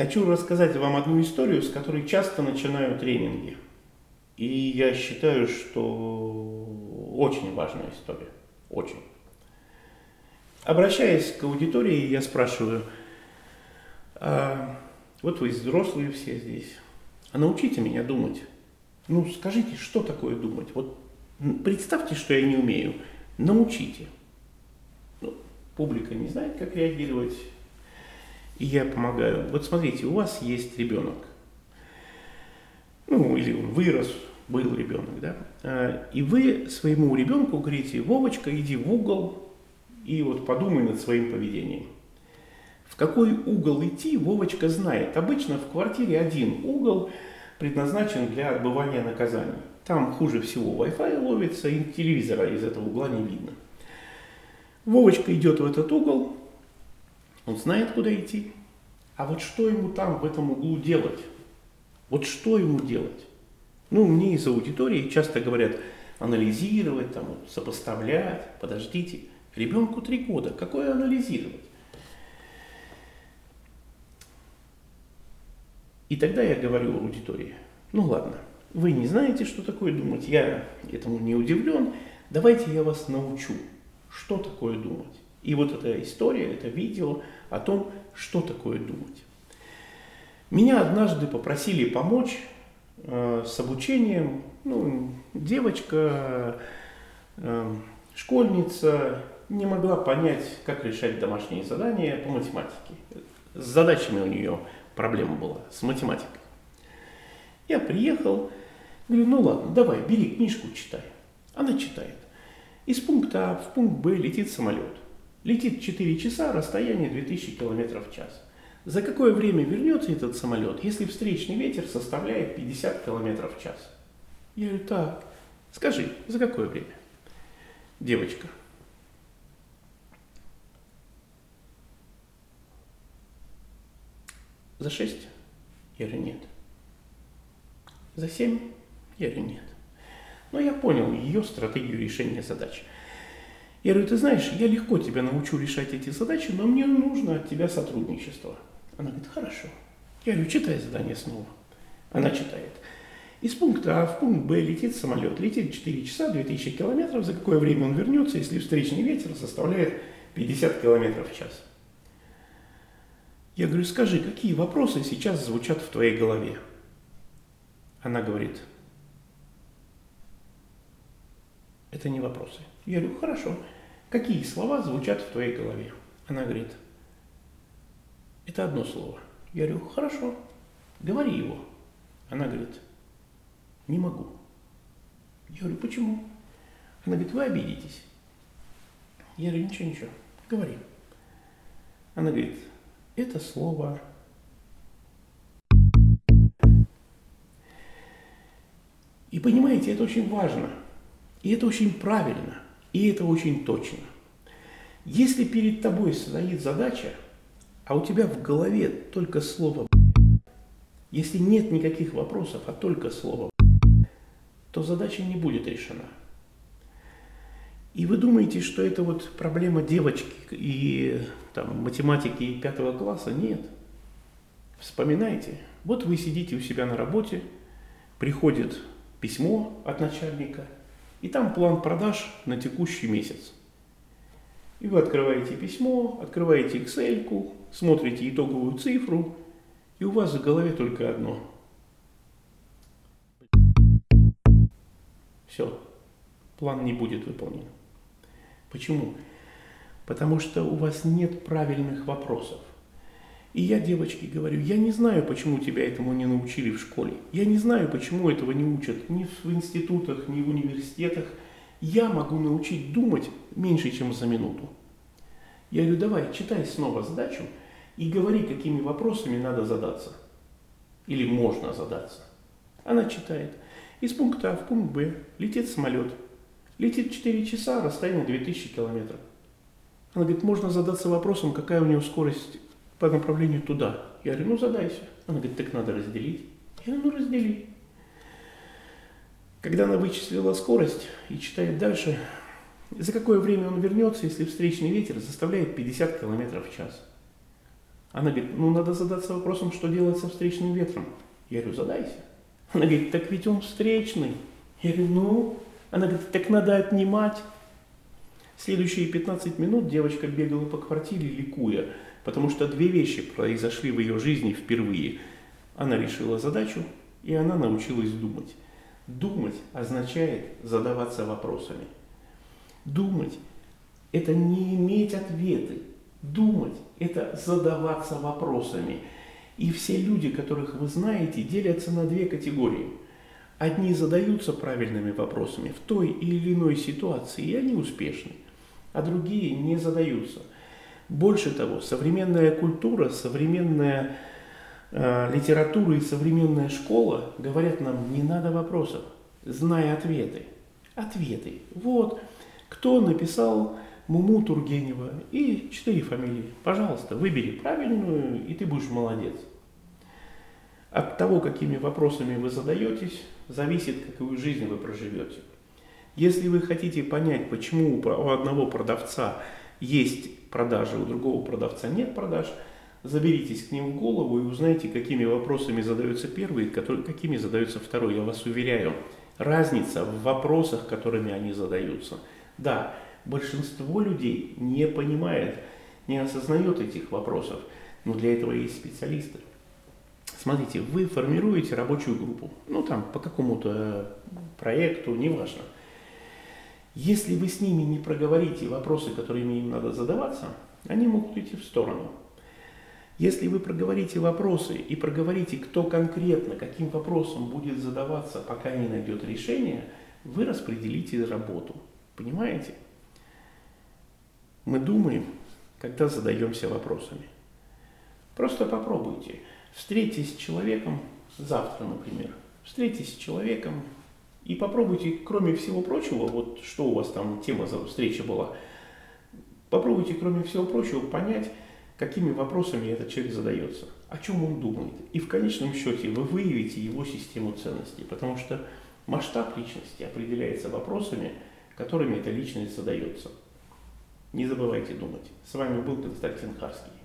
Хочу рассказать вам одну историю, с которой часто начинаю тренинги. И я считаю, что очень важная история. Очень. Обращаясь к аудитории, я спрашиваю, а, вот вы взрослые все здесь, а научите меня думать. Ну, скажите, что такое думать? Вот представьте, что я не умею. Научите. Ну, публика не знает, как реагировать. И я помогаю. Вот смотрите, у вас есть ребенок. Ну, или он вырос, был ребенок, да. А, и вы своему ребенку говорите, Вовочка, иди в угол и вот подумай над своим поведением. В какой угол идти, Вовочка знает. Обычно в квартире один угол предназначен для отбывания наказаний. Там хуже всего Wi-Fi ловится, и телевизора из этого угла не видно. Вовочка идет в этот угол, он знает, куда идти. А вот что ему там, в этом углу делать? Вот что ему делать? Ну, мне из аудитории часто говорят анализировать, там, сопоставлять. Подождите, ребенку три года, какое анализировать? И тогда я говорю аудитории, ну ладно, вы не знаете, что такое думать, я этому не удивлен. Давайте я вас научу, что такое думать. И вот эта история, это видео о том, что такое думать. Меня однажды попросили помочь э, с обучением. Ну, девочка, э, школьница, не могла понять, как решать домашние задания по математике. С задачами у нее проблема была, с математикой. Я приехал, говорю, ну ладно, давай, бери книжку, читай. Она читает. Из пункта А в пункт Б летит самолет. Летит 4 часа, расстояние 2000 км в час. За какое время вернется этот самолет, если встречный ветер составляет 50 км в час? Я говорю, так, скажи, за какое время? Девочка. За 6? Я говорю, нет. За 7? Я говорю, нет. Но я понял ее стратегию решения задач. Я говорю, ты знаешь, я легко тебя научу решать эти задачи, но мне нужно от тебя сотрудничество. Она говорит, хорошо. Я говорю, читай задание снова. Она читает. Из пункта А в пункт Б летит самолет. Летит 4 часа, 2000 километров. За какое время он вернется, если встречный ветер составляет 50 километров в час? Я говорю, скажи, какие вопросы сейчас звучат в твоей голове? Она говорит, это не вопросы. Я говорю, хорошо. Какие слова звучат в твоей голове? Она говорит, это одно слово. Я говорю, хорошо, говори его. Она говорит, не могу. Я говорю, почему? Она говорит, вы обидитесь. Я говорю, ничего, ничего, говори. Она говорит, это слово И понимаете, это очень важно. И это очень правильно. И это очень точно. Если перед тобой стоит задача, а у тебя в голове только слово если нет никаких вопросов, а только слово то задача не будет решена. И вы думаете, что это вот проблема девочки и там, математики пятого класса? Нет. Вспоминайте. Вот вы сидите у себя на работе, приходит письмо от начальника, и там план продаж на текущий месяц. И вы открываете письмо, открываете Excel, смотрите итоговую цифру, и у вас в голове только одно. Все, план не будет выполнен. Почему? Потому что у вас нет правильных вопросов. И я девочке говорю, я не знаю, почему тебя этому не научили в школе. Я не знаю, почему этого не учат ни в институтах, ни в университетах. Я могу научить думать меньше, чем за минуту. Я говорю, давай, читай снова задачу и говори, какими вопросами надо задаться. Или можно задаться. Она читает. Из пункта А в пункт Б летит самолет. Летит 4 часа, расстояние 2000 километров. Она говорит, можно задаться вопросом, какая у нее скорость по направлению туда. Я говорю, ну задайся. Она говорит, так надо разделить. Я говорю, ну раздели. Когда она вычислила скорость и читает дальше, за какое время он вернется, если встречный ветер заставляет 50 км в час? Она говорит, ну надо задаться вопросом, что делать со встречным ветром. Я говорю, задайся. Она говорит, так ведь он встречный. Я говорю, ну, она говорит, так надо отнимать. Следующие 15 минут девочка бегала по квартире, ликуя, потому что две вещи произошли в ее жизни впервые. Она решила задачу, и она научилась думать. Думать означает задаваться вопросами. Думать – это не иметь ответы. Думать – это задаваться вопросами. И все люди, которых вы знаете, делятся на две категории. Одни задаются правильными вопросами в той или иной ситуации, и они успешны, а другие не задаются. Больше того, современная культура, современная э, литература и современная школа говорят нам, не надо вопросов, знай ответы. Ответы. Вот, кто написал Муму Тургенева и четыре фамилии. Пожалуйста, выбери правильную, и ты будешь молодец. От того, какими вопросами вы задаетесь, зависит, какую жизнь вы проживете. Если вы хотите понять, почему у одного продавца есть продажи, у другого продавца нет продаж, заберитесь к ним в голову и узнайте, какими вопросами задается первый, какими задается второй. Я вас уверяю, разница в вопросах, которыми они задаются. Да, большинство людей не понимает, не осознает этих вопросов, но для этого есть специалисты. Смотрите, вы формируете рабочую группу, ну там по какому-то проекту, неважно. Если вы с ними не проговорите вопросы, которыми им надо задаваться, они могут идти в сторону. Если вы проговорите вопросы и проговорите, кто конкретно, каким вопросом будет задаваться, пока не найдет решение, вы распределите работу. Понимаете? Мы думаем, когда задаемся вопросами. Просто попробуйте. Встретитесь с человеком завтра, например. Встретитесь с человеком и попробуйте, кроме всего прочего, вот что у вас там тема за встреча была, попробуйте, кроме всего прочего, понять, какими вопросами этот человек задается, о чем он думает. И в конечном счете вы выявите его систему ценностей, потому что масштаб личности определяется вопросами, которыми эта личность задается. Не забывайте думать. С вами был Константин Харский.